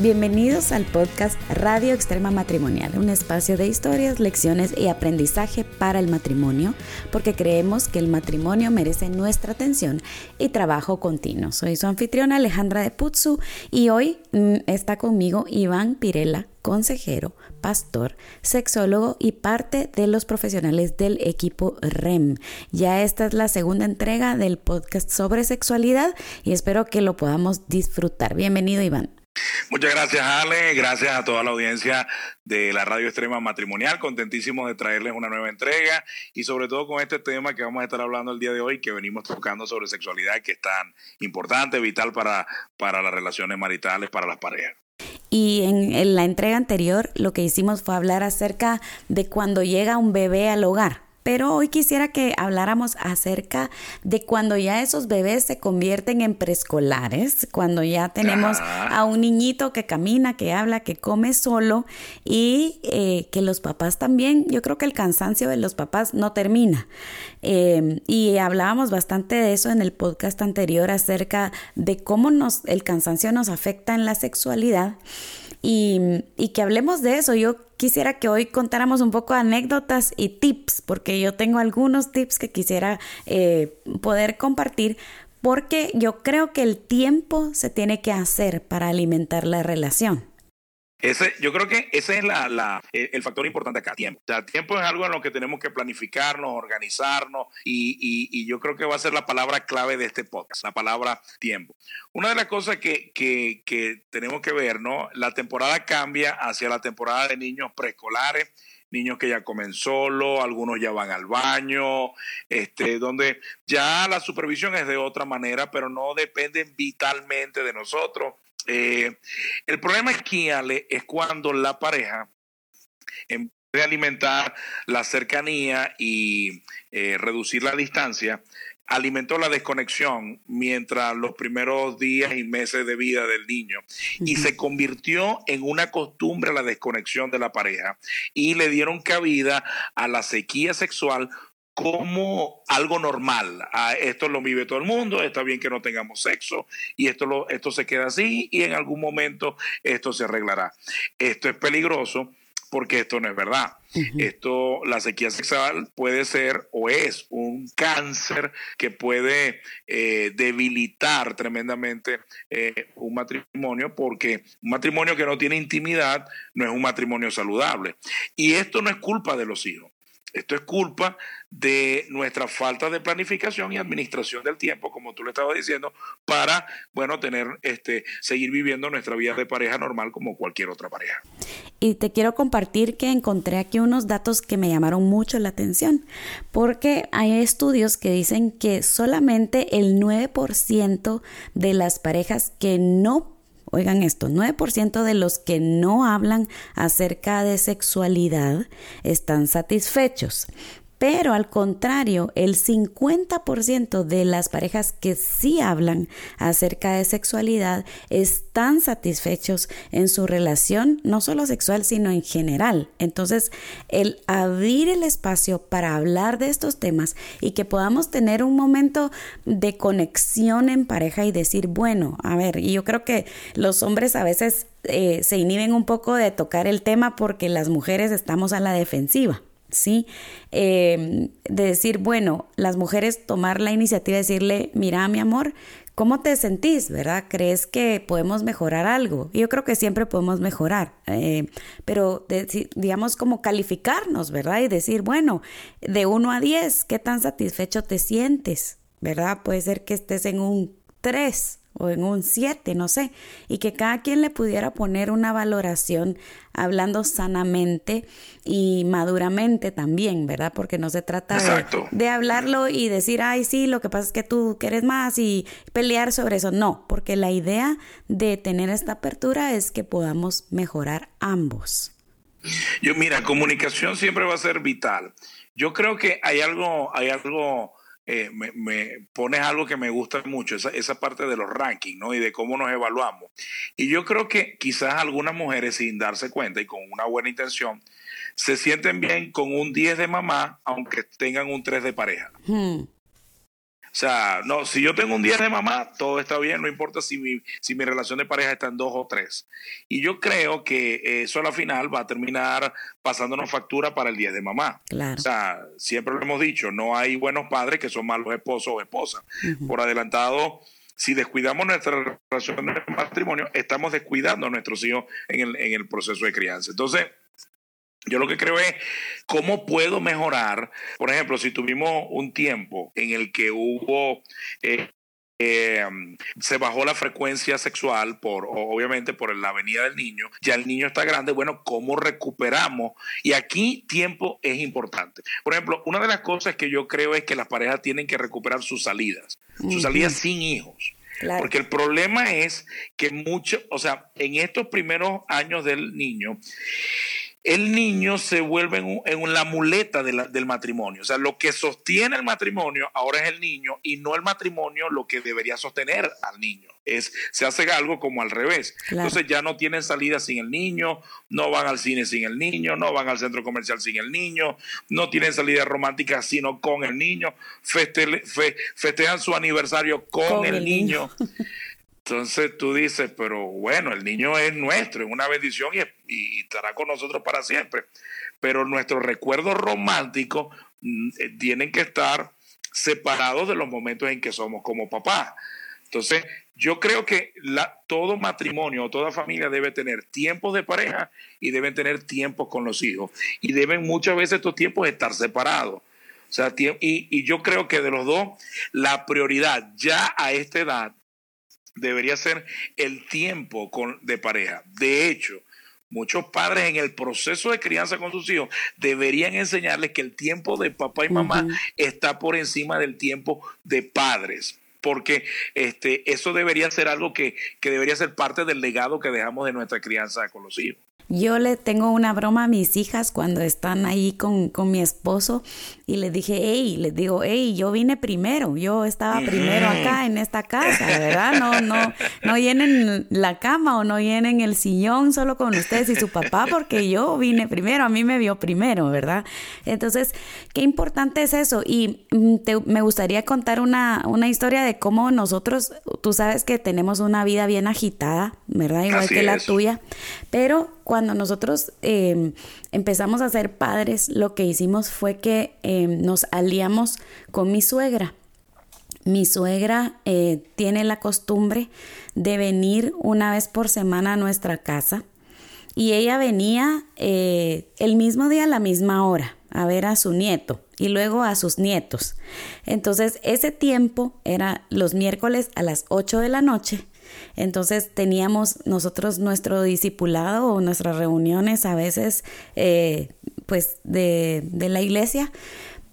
Bienvenidos al podcast Radio Extrema Matrimonial, un espacio de historias, lecciones y aprendizaje para el matrimonio, porque creemos que el matrimonio merece nuestra atención y trabajo continuo. Soy su anfitriona Alejandra de Putzu y hoy mm, está conmigo Iván Pirela, consejero, pastor, sexólogo y parte de los profesionales del equipo REM. Ya esta es la segunda entrega del podcast sobre sexualidad y espero que lo podamos disfrutar. Bienvenido Iván. Muchas gracias, Ale. Gracias a toda la audiencia de la Radio Extrema Matrimonial. Contentísimos de traerles una nueva entrega y sobre todo con este tema que vamos a estar hablando el día de hoy, que venimos tocando sobre sexualidad, que es tan importante, vital para, para las relaciones maritales, para las parejas. Y en, en la entrega anterior lo que hicimos fue hablar acerca de cuando llega un bebé al hogar pero hoy quisiera que habláramos acerca de cuando ya esos bebés se convierten en preescolares, cuando ya tenemos a un niñito que camina, que habla, que come solo y eh, que los papás también, yo creo que el cansancio de los papás no termina. Em, y hablábamos bastante de eso en el podcast anterior acerca de cómo nos, el cansancio nos afecta en la sexualidad y, que hablemos de eso. Yo quisiera que hoy contáramos un poco anécdotas y tips, porque yo tengo algunos tips que quisiera eh, poder compartir, porque yo creo que el tiempo se tiene que hacer para alimentar la relación. Ese, yo creo que ese es la, el factor importante acá, tiempo. O sea, tiempo es algo en lo que tenemos que planificarnos, organizarnos y, y, yo creo que va a ser la palabra clave de este podcast, la palabra tiempo. Una de las cosas que, que, que tenemos que ver, ¿no? La temporada cambia hacia la temporada de niños preescolares niños que ya comen solo, algunos ya van al baño, este, donde ya la supervisión es de otra manera, pero no dependen vitalmente de nosotros. Eh, el problema aquí, Ale, es cuando la pareja, en vez de alimentar la cercanía y eh, reducir la distancia, alimentó la desconexión mientras los primeros días y meses de vida del niño y se convirtió en una costumbre la desconexión de la pareja y le dieron cabida a la sequía sexual como algo normal. Ah, esto lo vive todo el mundo, está bien que no tengamos sexo y esto, lo, esto se queda así y en algún momento esto se arreglará. Esto es peligroso porque esto no es verdad. Esto, la sequía sexual puede ser o es un cáncer que puede eh, debilitar tremendamente eh, un matrimonio porque un matrimonio que no tiene intimidad no es un matrimonio saludable. Y esto no es culpa de los hijos. Esto es culpa de nuestra falta de planificación y administración del tiempo, como tú le estabas diciendo, para, bueno, tener, este, seguir viviendo nuestra vida de pareja normal como cualquier otra pareja. Y te quiero compartir que encontré aquí unos datos que me llamaron mucho la atención, porque hay estudios que dicen que solamente el 9% de las parejas que no Oigan esto, 9% de los que no hablan acerca de sexualidad están satisfechos. Pero al contrario, el 50% de las parejas que sí hablan acerca de sexualidad están satisfechos en su relación, no solo sexual, sino en general. Entonces, el abrir el espacio para hablar de estos temas y que podamos tener un momento de conexión en pareja y decir, bueno, a ver, y yo creo que los hombres a veces eh, se inhiben un poco de tocar el tema porque las mujeres estamos a la defensiva. ¿Sí? Em, de decir, bueno, las mujeres tomar la iniciativa de decirle, mira, mi amor, ¿cómo te sentís? ¿Verdad? ¿Crees que podemos mejorar algo? Yo creo que siempre podemos mejorar, eh, pero digamos como calificarnos, ¿verdad? Y decir, bueno, de 1 a 10, ¿qué tan satisfecho te sientes? ¿Verdad? Puede ser que estés en un 3 o en un 7, no sé, y que cada quien le pudiera poner una valoración hablando sanamente y maduramente también, ¿verdad? Porque no se trata de, hablarlo y decir, ay, sí, lo que pasa es que tú quieres más y pelear sobre eso. No, porque la idea de tener esta apertura es que podamos mejorar ambos. Yo, mira, comunicación siempre va a ser vital. Yo creo que hay algo, hay algo eh, me, pones algo que me gusta mucho, esa, esa parte de los rankings, ¿no? Y de cómo nos evaluamos. Y yo creo que quizás algunas mujeres, sin darse cuenta y con una buena intención, se sienten bien con un 10 de mamá, aunque tengan un 3 de pareja. Hmm. O sea, no, si yo tengo un 10 de mamá, todo está bien, no importa si mi, si mi relación de pareja está en dos o tres. Y yo creo que eso a la final va a terminar pasándonos factura para el 10 de mamá. O sea, siempre lo hemos dicho, no hay buenos padres que son malos esposos o esposas. Por adelantado, si descuidamos nuestra relación de matrimonio, estamos descuidando a nuestros hijos en el, en el proceso de crianza. Entonces, yo lo que creo es cómo puedo mejorar. Por ejemplo, si tuvimos un tiempo en el que hubo eh, eh, se bajó la frecuencia sexual por obviamente por la venida del niño ya el niño está grande bueno cómo recuperamos y aquí tiempo es importante. Por ejemplo una de las cosas que yo creo es que las parejas tienen que recuperar sus salidas sus salidas sin hijos. Porque el problema es que mucho, o sea, en estos primeros años del niño, el niño se vuelve en, la muleta del matrimonio. O sea, lo que sostiene el matrimonio ahora es el niño y no el matrimonio lo que debería sostener al niño. Es, se hace algo como al revés. Entonces ya no tienen salida sin el niño, no van al cine sin el niño, no van al centro comercial sin el niño, no tienen salida romántica sino con el niño, festejan su aniversario con, el, niño. Entonces tú dices, pero bueno, el niño es nuestro, es una bendición y, estará con nosotros para siempre. Pero nuestros recuerdos románticos mm, eh, tienen que estar separados de los momentos en que somos como papá. Entonces, yo creo que todo matrimonio o toda familia debe tener tiempos de pareja y deben tener tiempos con los hijos. Y deben muchas veces estos tiempos estar separados. O sea, y, y yo creo que de los dos, la prioridad ya a esta edad debería ser el tiempo con, de pareja. De hecho, muchos padres en el proceso de crianza con sus hijos deberían enseñarles que el tiempo de papá y mamá está por encima del tiempo de padres porque este, eso debería ser algo que, que debería ser parte del legado que dejamos de nuestra crianza con los hijos. Yo le tengo una broma a mis hijas cuando están ahí con, con mi esposo y les dije, hey, les digo, hey, yo vine primero, yo estaba primero acá en esta casa, ¿verdad? No, no, no llenen la cama o no llenen el sillón solo con ustedes y su papá porque yo vine primero, a mí me vio primero, ¿verdad? Entonces, qué importante es eso. Y mm, me gustaría contar una, una historia de cómo nosotros, tú sabes que tenemos una vida bien agitada, ¿verdad? Igual que la tuya, pero cuando nosotros em, empezamos a ser padres, lo que hicimos fue que em, nos aliamos con mi suegra. Mi suegra eh, tiene la costumbre de venir una vez por semana a nuestra casa y ella venía eh, el mismo día a la misma hora a ver a su nieto y luego a sus nietos. Entonces ese tiempo era los miércoles a las 8 de la noche entonces teníamos nosotros nuestro discipulado o nuestras reuniones a veces eh, pues de, de la iglesia,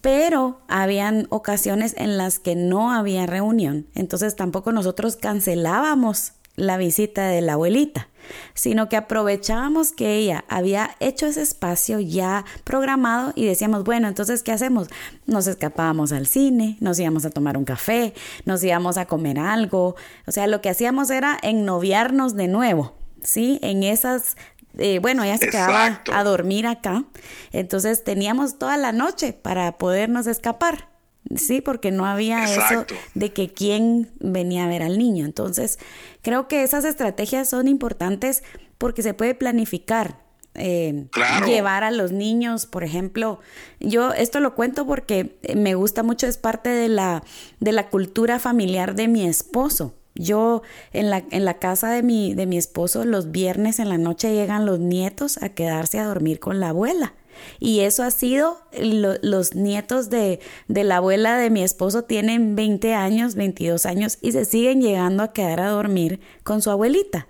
pero habían ocasiones en las que no había reunión. Entonces tampoco nosotros cancelábamos la visita de la abuelita sino que aprovechábamos que ella había hecho ese espacio ya programado y decíamos, bueno, entonces, ¿qué hacemos? Nos escapábamos al cine, nos íbamos a tomar un café, nos íbamos a comer algo, o sea, lo que hacíamos era ennoviarnos de nuevo, ¿sí? En esas eh, bueno, ella se quedaba a dormir acá, entonces teníamos toda la noche para podernos escapar. Sí, porque no había eso de que quién venía a ver al niño. Entonces, creo que esas estrategias son importantes porque se puede planificar. Eh, llevar a los niños, por ejemplo, yo esto lo cuento porque me gusta mucho, es parte de la, de la cultura familiar de mi esposo. Yo en la, en la casa de mi, de mi esposo los viernes en la noche llegan los nietos a quedarse a dormir con la abuela. Y eso ha sido, los nietos de, de, la abuela de mi esposo tienen 20 años, 22 años y se siguen llegando a quedar a dormir con su abuelita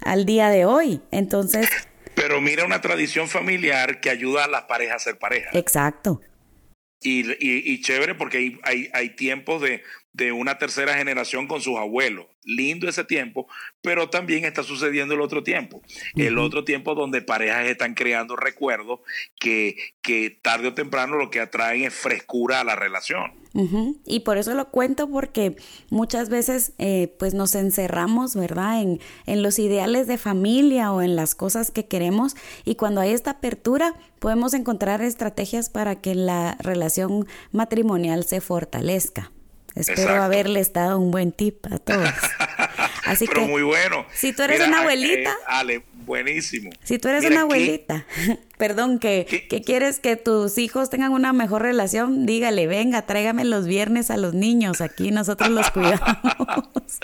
al día de hoy. Entonces... Pero mira una tradición familiar que ayuda a las parejas a ser pareja. Exacto. Y, y, y chévere porque hay, hay, hay tiempos de, de una tercera generación con sus abuelos. lindo ese tiempo, pero también está sucediendo el otro tiempo. El otro tiempo donde parejas están creando recuerdos que, que tarde o temprano lo que atraen es frescura a la relación. Y por eso lo cuento porque muchas veces eh, pues nos encerramos, ¿verdad? En, en los ideales de familia o en las cosas que queremos y cuando hay esta apertura podemos encontrar estrategias para que la relación matrimonial se fortalezca. Espero haberles dado un buen tip a todos. Así Pero muy bueno. Si tú eres una abuelita. Eh, Ale, buenísimo. Si tú eres una abuelita, perdón, que, que, quieres que tus hijos tengan una mejor relación, dígale, venga, tráigame los viernes a los niños, aquí nosotros los cuidamos.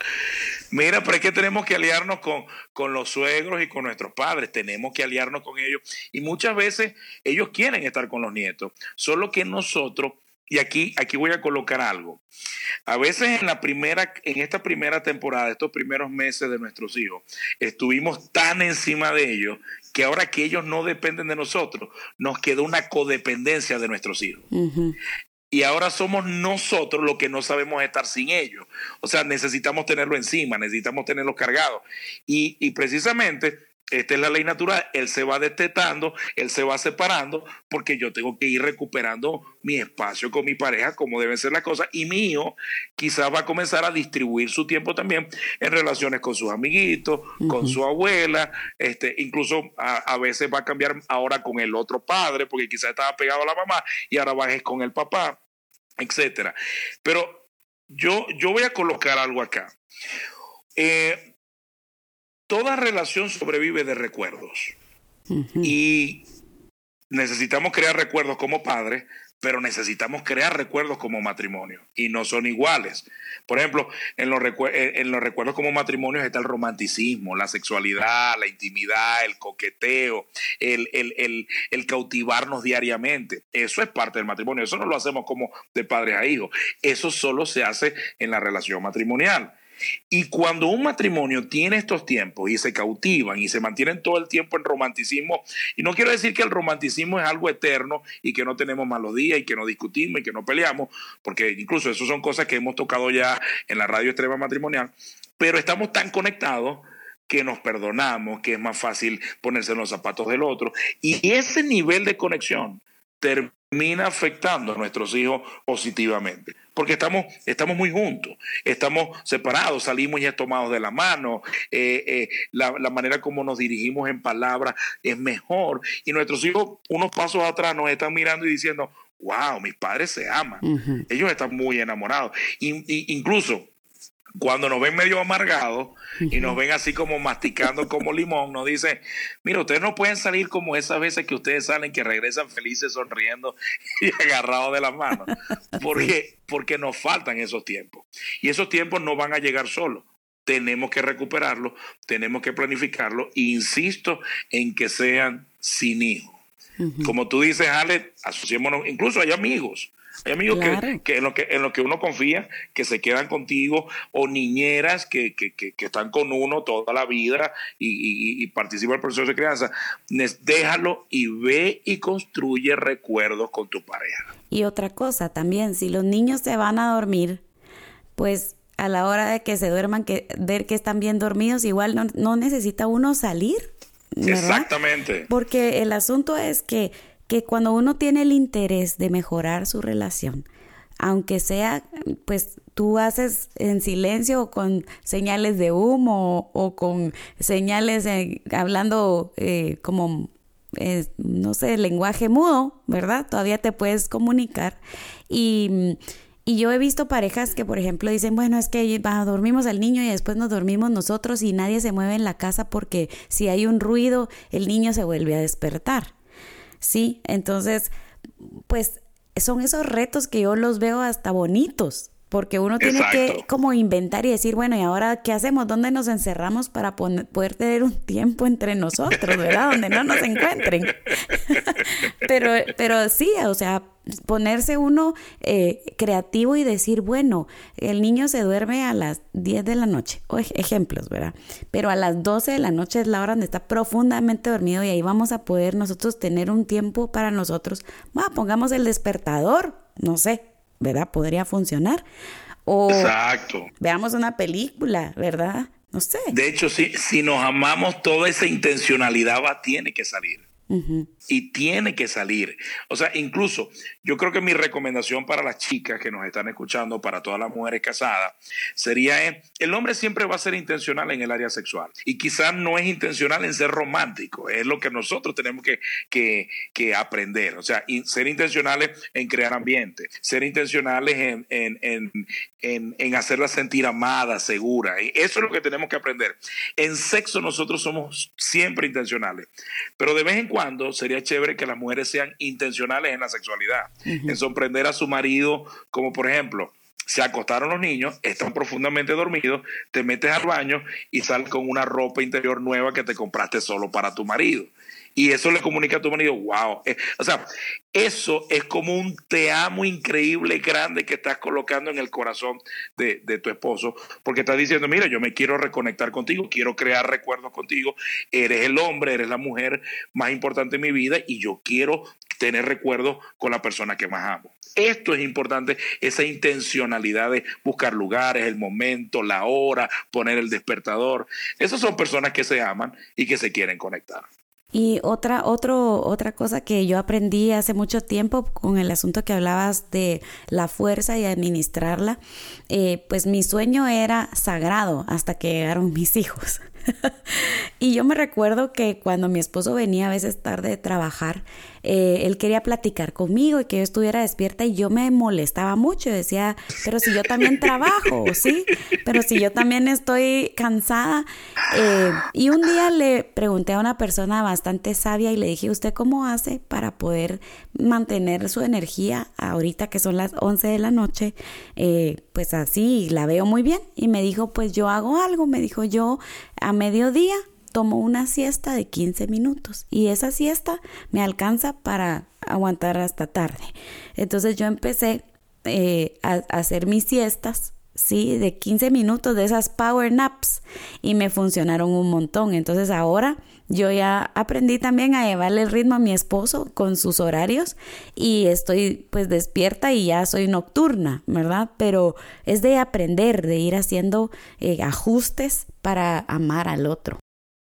Mira, pero es que tenemos que aliarnos con, con los suegros y con nuestros padres, tenemos que aliarnos con ellos. Y muchas veces ellos quieren estar con los nietos, solo que nosotros y aquí, aquí voy a colocar algo. A veces en la primera, en esta primera temporada, estos primeros meses de nuestros hijos, estuvimos tan encima de ellos que ahora que ellos no dependen de nosotros, nos quedó una codependencia de nuestros hijos. Y ahora somos nosotros los que no sabemos estar sin ellos. O sea, necesitamos tenerlo encima, necesitamos tenerlo cargado. Y, y precisamente esta es la ley natural, él se va destetando, él se va separando, porque yo tengo que ir recuperando mi espacio con mi pareja, como deben ser las cosas, y mío quizás va a comenzar a distribuir su tiempo también en relaciones con sus amiguitos, con su abuela, este, incluso a, veces va a cambiar ahora con el otro padre, porque quizás estaba pegado a la mamá y ahora va con el papá, etcétera. Pero yo, yo voy a colocar algo acá. Eh, toda relación sobrevive de recuerdos. Y necesitamos crear recuerdos como padres, pero necesitamos crear recuerdos como matrimonio. Y no son iguales. Por ejemplo, en los, en los recuerdos como matrimonio está el romanticismo, la sexualidad, la intimidad, el coqueteo, el, el, el, cautivarnos diariamente. Eso es parte del matrimonio. Eso no lo hacemos como de padres a hijos. Eso solo se hace en la relación matrimonial. Y cuando un matrimonio tiene estos tiempos y se cautivan y se mantienen todo el tiempo en romanticismo, y no quiero decir que el romanticismo es algo eterno y que no tenemos malos días y que no discutimos y que no peleamos, porque incluso eso son cosas que hemos tocado ya en la radio extrema matrimonial, pero estamos tan conectados que nos perdonamos, que es más fácil ponerse en los zapatos del otro. Y ese nivel de conexión termina afectando a nuestros hijos positivamente. Porque estamos, estamos muy juntos, estamos separados, salimos ya tomados de la mano, eh, eh, la, manera como nos dirigimos en palabras es mejor. Y nuestros hijos unos pasos atrás nos están mirando y diciendo, wow, mis padres se aman, ellos están muy enamorados, incluso cuando nos ven medio amargados y nos ven así como masticando como limón, nos dicen, mira, ustedes no pueden salir como esas veces que ustedes salen, que regresan felices, sonriendo y agarrados de las manos, porque, porque nos faltan esos tiempos. Y esos tiempos no van a llegar solos. Tenemos que recuperarlos, tenemos que planificarlos, e insisto en que sean sin hijos. Como tú dices, Ale, asociémonos, incluso hay amigos hay amigos que, en, lo que, en lo que uno confía, que se quedan contigo, o niñeras que, que, que están con uno toda la vida y, y, participan el proceso de crianza. Déjalo y ve y construye recuerdos con tu pareja. Y otra cosa también, si los niños se van a dormir, pues a la hora de que se duerman, que, ver que están bien dormidos, igual no, no necesita uno salir. Exactamente. Porque el asunto es que que cuando uno tiene el interés de mejorar su relación, aunque sea, pues tú haces en silencio o con señales de humo o, con señales hablando eh, como, eh, no sé, lenguaje mudo, ¿verdad? Todavía te puedes comunicar. Y, y, yo he visto parejas que, por ejemplo, dicen, bueno, es que dormimos al niño y después nos dormimos nosotros y nadie se mueve en la casa porque si hay un ruido, el niño se vuelve a despertar. ¿Sí? Entonces, pues son esos retos que yo los veo hasta bonitos, porque uno tiene que como inventar y decir, bueno, ¿y ahora qué hacemos? ¿Dónde nos encerramos para poder tener un tiempo entre nosotros, verdad? Donde no nos encuentren. pero, pero sí, o sea, ponerse uno eh, creativo y decir, bueno, el niño se duerme a las 10 de la noche, o ejemplos, ¿verdad? Pero a las 12 de la noche es la hora donde está profundamente dormido y ahí vamos a poder nosotros tener un tiempo para nosotros. pongamos el despertador, no sé, ¿verdad? Podría funcionar. O Exacto. veamos una película, ¿verdad? No sé. De hecho, si, si nos amamos, toda esa intencionalidad va, tiene que salir. Y tiene que salir. O sea, incluso yo creo que mi recomendación para las chicas que nos están escuchando, para todas las mujeres casadas, sería, eh, el hombre siempre va a ser intencional en el área sexual. Y quizás no es intencional en ser romántico. Es lo que nosotros tenemos que, que, que aprender. O sea, ser intencionales en crear ambiente, ser intencionales en, en, en, en, hacerla sentir amada, segura. Eso es lo que tenemos que aprender. En sexo nosotros somos siempre intencionales. Pero de vez en cuando sería chévere que las mujeres sean intencionales en la sexualidad, en sorprender a su marido, como por ejemplo, se acostaron los niños, están profundamente dormidos, te metes al baño y sales con una ropa interior nueva que te compraste solo para tu marido y eso le comunica a tu marido, wow. Eh, o sea, eso es como un te amo increíble, grande que estás colocando en el corazón de, tu esposo, porque estás diciendo, mira, yo me quiero reconectar contigo, quiero crear recuerdos contigo, eres el hombre, eres la mujer más importante en mi vida y yo quiero tener recuerdos con la persona que más amo. Esto es importante, esa intencionalidad de buscar lugares, el momento, la hora, poner el despertador. Esas son personas que se aman y que se quieren conectar. Y otra, otro, otra cosa que yo aprendí hace mucho tiempo con el asunto que hablabas de la fuerza y administrarla, eh, pues mi sueño era sagrado hasta que llegaron mis hijos. y yo me recuerdo que cuando mi esposo venía a veces tarde de trabajar, eh, él quería platicar conmigo y que yo estuviera despierta y yo me molestaba mucho. Decía, pero si yo también trabajo, ¿sí? Pero si yo también estoy cansada. Eh, y un día le pregunté a una persona bastante sabia y le dije, ¿usted cómo hace para poder mantener su energía ahorita que son las 11 de la noche? Eh, pues así, la veo muy bien. Y me dijo, pues yo hago algo. Me dijo, yo a mediodía tomo una siesta de 15 minutos y esa siesta me alcanza para aguantar hasta tarde. Entonces yo empecé eh, a, hacer mis siestas, sí, de 15 minutos de esas power naps y me funcionaron un montón. Entonces ahora yo ya aprendí también a llevarle el ritmo a mi esposo con sus horarios y estoy pues despierta y ya soy nocturna, ¿verdad? Pero es de aprender, de ir haciendo eh, ajustes para amar al otro.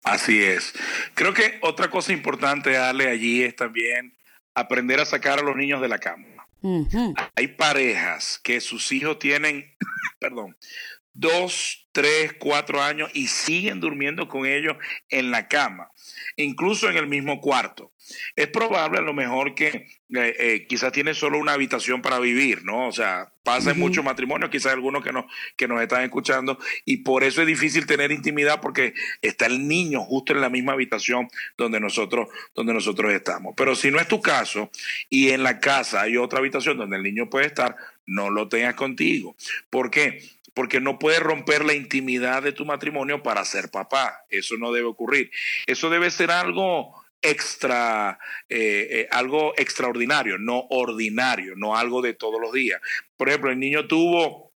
Así es. Creo que otra cosa importante, Ale, allí es también aprender a sacar a los niños de la cama. Hay parejas que sus hijos tienen, perdón, dos, tres, cuatro años y siguen durmiendo con ellos en la cama, incluso en el mismo cuarto es probable a lo mejor que eh, eh, quizás tiene solo una habitación para vivir, ¿no? O sea, pasa en muchos matrimonios, quizás algunos que, no, que nos están escuchando, y por eso es difícil tener intimidad porque está el niño justo en la misma habitación donde nosotros, donde nosotros estamos. Pero si no es tu caso y en la casa hay otra habitación donde el niño puede estar, no lo tengas contigo. ¿Por qué? Porque no puedes romper la intimidad de tu matrimonio para ser papá. Eso no debe ocurrir. Eso debe ser algo extra, eh, eh, algo extraordinario, no ordinario, no algo de todos los días. Por ejemplo, el niño tuvo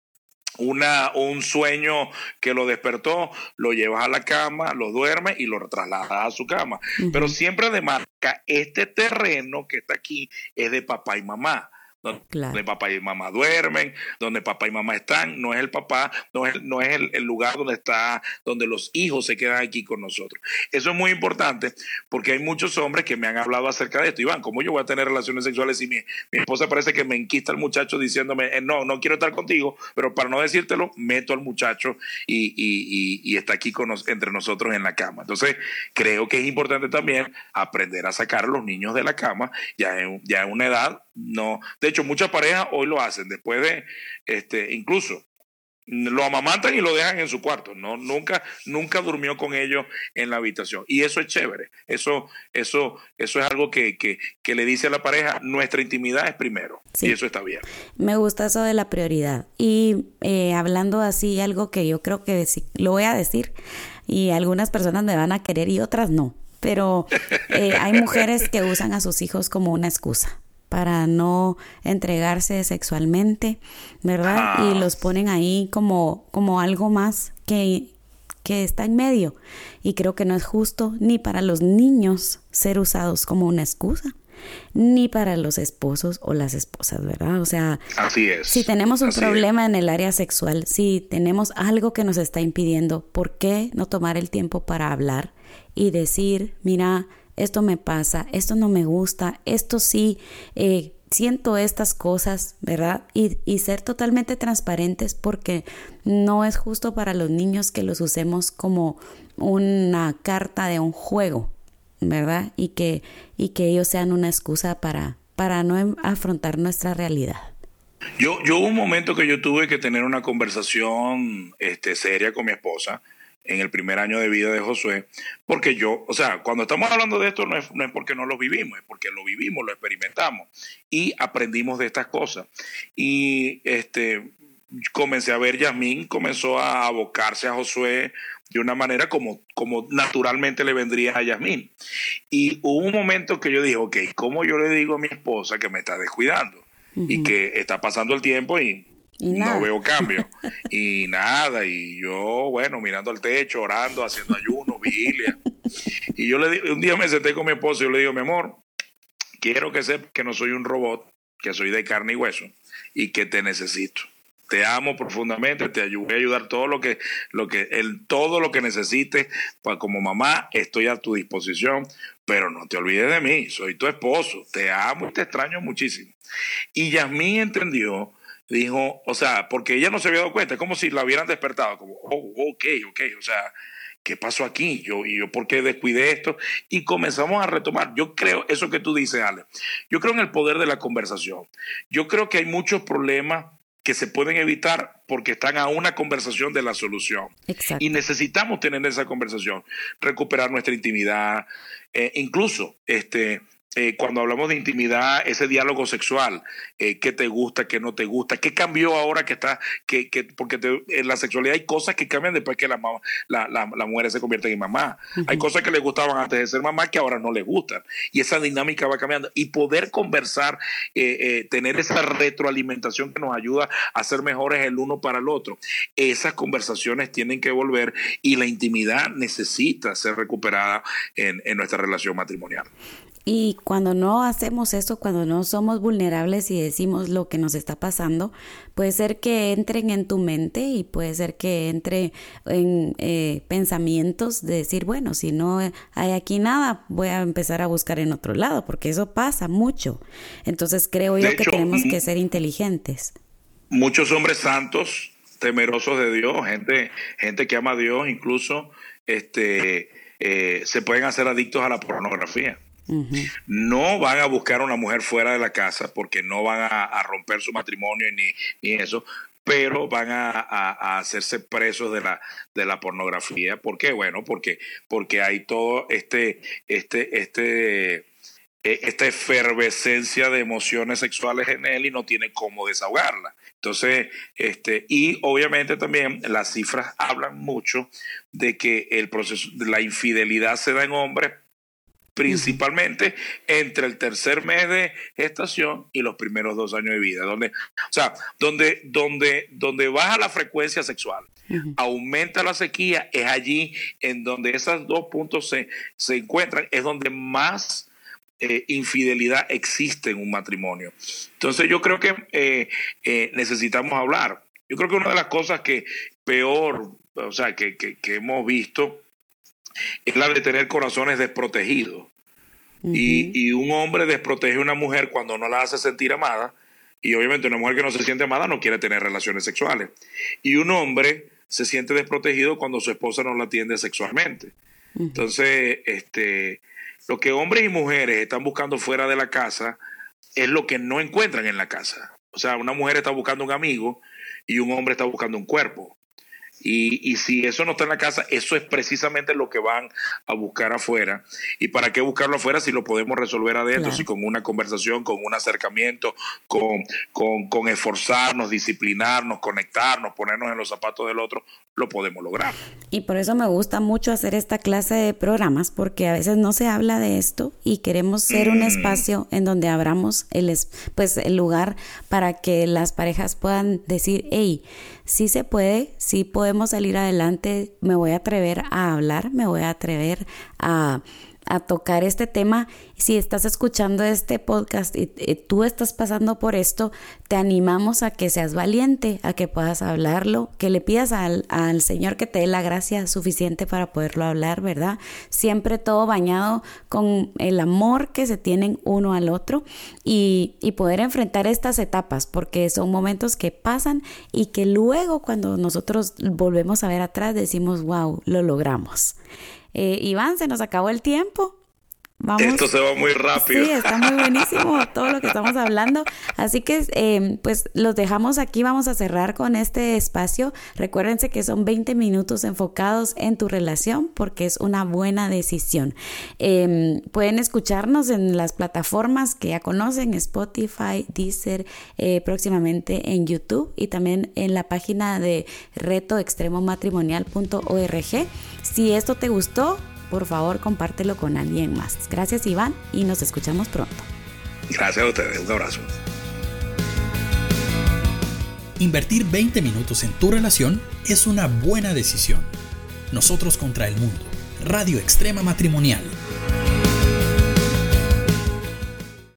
una, un sueño que lo despertó, lo llevas a la cama, lo duerme y lo trasladas a su cama. Pero siempre demarca, este terreno que está aquí es de papá y mamá donde papá y mamá duermen, donde papá y mamá están, no es el papá, no es, no es el, lugar donde está, donde los hijos se quedan aquí con nosotros. Eso es muy importante porque hay muchos hombres que me han hablado acerca de esto. Iván, ¿cómo yo voy a tener relaciones sexuales si mi, esposa parece que me enquista al muchacho diciéndome, eh, no, no quiero estar contigo, pero para no decírtelo, meto al muchacho y, y, y, está aquí con entre nosotros en la cama. Entonces, creo que es importante también aprender a sacar a los niños de la cama ya en, ya en una edad no, de hecho, muchas parejas hoy lo hacen, después de, este, incluso lo amamantan y lo dejan en su cuarto. No, nunca, nunca durmió con ellos en la habitación. Y eso es chévere. Eso, eso, eso es algo que, que, que le dice a la pareja, nuestra intimidad es primero. Y eso está bien. Me gusta eso de la prioridad. Y eh, hablando así, algo que yo creo que lo voy a decir, y algunas personas me van a querer y otras no. Pero eh, hay mujeres que usan a sus hijos como una excusa para no entregarse sexualmente, ¿verdad? Y los ponen ahí como, como algo más que, que está en medio. Y creo que no es justo ni para los niños ser usados como una excusa. ni para los esposos o las esposas, ¿verdad? O sea, así es. Si tenemos un problema en el área sexual, si tenemos algo que nos está impidiendo, ¿por qué no tomar el tiempo para hablar y decir, mira, esto me pasa, esto no me gusta, esto sí, eh, siento estas cosas, ¿verdad? Y, y, ser totalmente transparentes porque no es justo para los niños que los usemos como una carta de un juego, ¿verdad? Y que, y que ellos sean una excusa para, para no afrontar nuestra realidad. Yo, yo hubo un momento que yo tuve que tener una conversación este, seria con mi esposa en el primer año de vida de Josué, porque yo, o sea, cuando estamos hablando de esto no es, no es porque no lo vivimos, es porque lo vivimos, lo experimentamos y aprendimos de estas cosas. Y este, comencé a ver, Yasmín comenzó a abocarse a Josué de una manera como, como naturalmente le vendría a Yasmín. Y hubo un momento que yo dije, ok, ¿cómo yo le digo a mi esposa que me está descuidando? Y que está pasando el tiempo y, no veo cambio. y nada, y yo, bueno, mirando al techo, orando, haciendo ayuno, vigilia. Y yo le un día me senté con mi esposa y yo le digo, mi amor, quiero que sepas que no soy un robot, que soy de carne y hueso y que te necesito te amo profundamente, te voy a ayudar todo lo que, lo que, el, todo lo que necesites, pues como mamá estoy a tu disposición, pero no te olvides de mí, soy tu esposo, te amo y te extraño muchísimo. Y Yasmín entendió, dijo, o sea, porque ella no se había dado cuenta, es como si la hubieran despertado, como, oh, ok, ok, o sea, ¿qué pasó aquí? Yo, y yo, ¿por qué descuidé esto? Y comenzamos a retomar. Yo creo, eso que tú dices, Ale, yo creo en el poder de la conversación. Yo creo que hay muchos problemas que se pueden evitar porque están a una conversación de la solución. Y necesitamos tener esa conversación, recuperar nuestra intimidad, eh, incluso este, eh, cuando hablamos de intimidad, ese diálogo sexual, eh, qué te gusta, qué no te gusta, qué cambió ahora que está, que, que porque en la sexualidad hay cosas que cambian después que la, la, la, mujer se convierte en mamá. Hay cosas que le gustaban antes de ser mamá que ahora no le gustan. Y esa dinámica va cambiando. Y poder conversar, eh, tener esa retroalimentación que nos ayuda a ser mejores el uno para el otro. Esas conversaciones tienen que volver y la intimidad necesita ser recuperada en, en nuestra relación matrimonial. Y cuando no hacemos eso, cuando no somos vulnerables y decimos lo que nos está pasando, puede ser que entren en tu mente y puede ser que entre en eh, pensamientos de decir, bueno, si no hay aquí nada, voy a empezar a buscar en otro lado, porque eso pasa mucho. Entonces creo yo que tenemos que ser inteligentes. Muchos hombres santos, temerosos de Dios, gente, gente que ama a Dios, incluso este, eh, se pueden hacer adictos a la pornografía. No van a buscar a una mujer fuera de la casa porque no van a, romper su matrimonio ni, ni eso, pero van a, hacerse presos de la, de la pornografía. ¿Por qué? Bueno, porque, porque hay todo este, este, este, e, esta efervescencia de emociones sexuales en él y no tiene cómo desahogarla. Entonces, este, y obviamente también las cifras hablan mucho de que el proceso la infidelidad se da en hombres principalmente entre el tercer mes de gestación y los primeros dos años de vida, donde, o sea, donde, donde, donde baja la frecuencia sexual, aumenta la sequía, es allí en donde esos dos puntos se, se encuentran, es donde más eh, infidelidad existe en un matrimonio. Entonces yo creo que eh, eh, necesitamos hablar. Yo creo que una de las cosas que peor, o sea, que, que, que hemos visto es la de tener corazones desprotegidos. y, y, un hombre desprotege a una mujer cuando no la hace sentir amada. Y obviamente una mujer que no se siente amada no quiere tener relaciones sexuales. Y un hombre se siente desprotegido cuando su esposa no la atiende sexualmente. Entonces, este, lo que hombres y mujeres están buscando fuera de la casa es lo que no encuentran en la casa. O sea, una mujer está buscando un amigo y un hombre está buscando un cuerpo. Y, y, si eso no está en la casa, eso es precisamente lo que van a buscar afuera. ¿Y para qué buscarlo afuera si lo podemos resolver adentro? Si con una conversación, con un acercamiento, con, con, con esforzarnos, disciplinarnos, conectarnos, ponernos en los zapatos del otro, lo podemos lograr. Y por eso me gusta mucho hacer esta clase de programas, porque a veces no se habla de esto y queremos ser un mm. espacio en donde abramos el, pues, el lugar para que las parejas puedan decir, hey, sí se puede, sí podemos salir adelante, me voy a atrever a hablar, me voy a atrever a a tocar este tema. Si estás escuchando este podcast y, tú estás pasando por esto, te animamos a que seas valiente, a que puedas hablarlo, que le pidas al, al Señor que te dé la gracia suficiente para poderlo hablar, ¿verdad? Siempre todo bañado con el amor que se tienen uno al otro y, y poder enfrentar estas etapas, porque son momentos que pasan y que luego cuando nosotros volvemos a ver atrás decimos, wow, lo logramos. Eh, Iván, se nos acabó el tiempo. Esto se va muy rápido. Sí, está muy buenísimo todo lo que estamos hablando. Así que, em, pues, los dejamos aquí. Vamos a cerrar con este espacio. Recuérdense que son 20 minutos enfocados en tu relación porque es una buena decisión. Em, pueden escucharnos en las plataformas que ya conocen, Spotify, Deezer, eh, próximamente en YouTube y también en la página de retoextremomatrimonial.org. Si esto te gustó, por favor compártelo con alguien más. Gracias Iván y nos escuchamos pronto. Gracias a ustedes, un abrazo. Invertir 20 minutos en tu relación es una buena decisión. Nosotros contra el mundo. Radio Extrema Matrimonial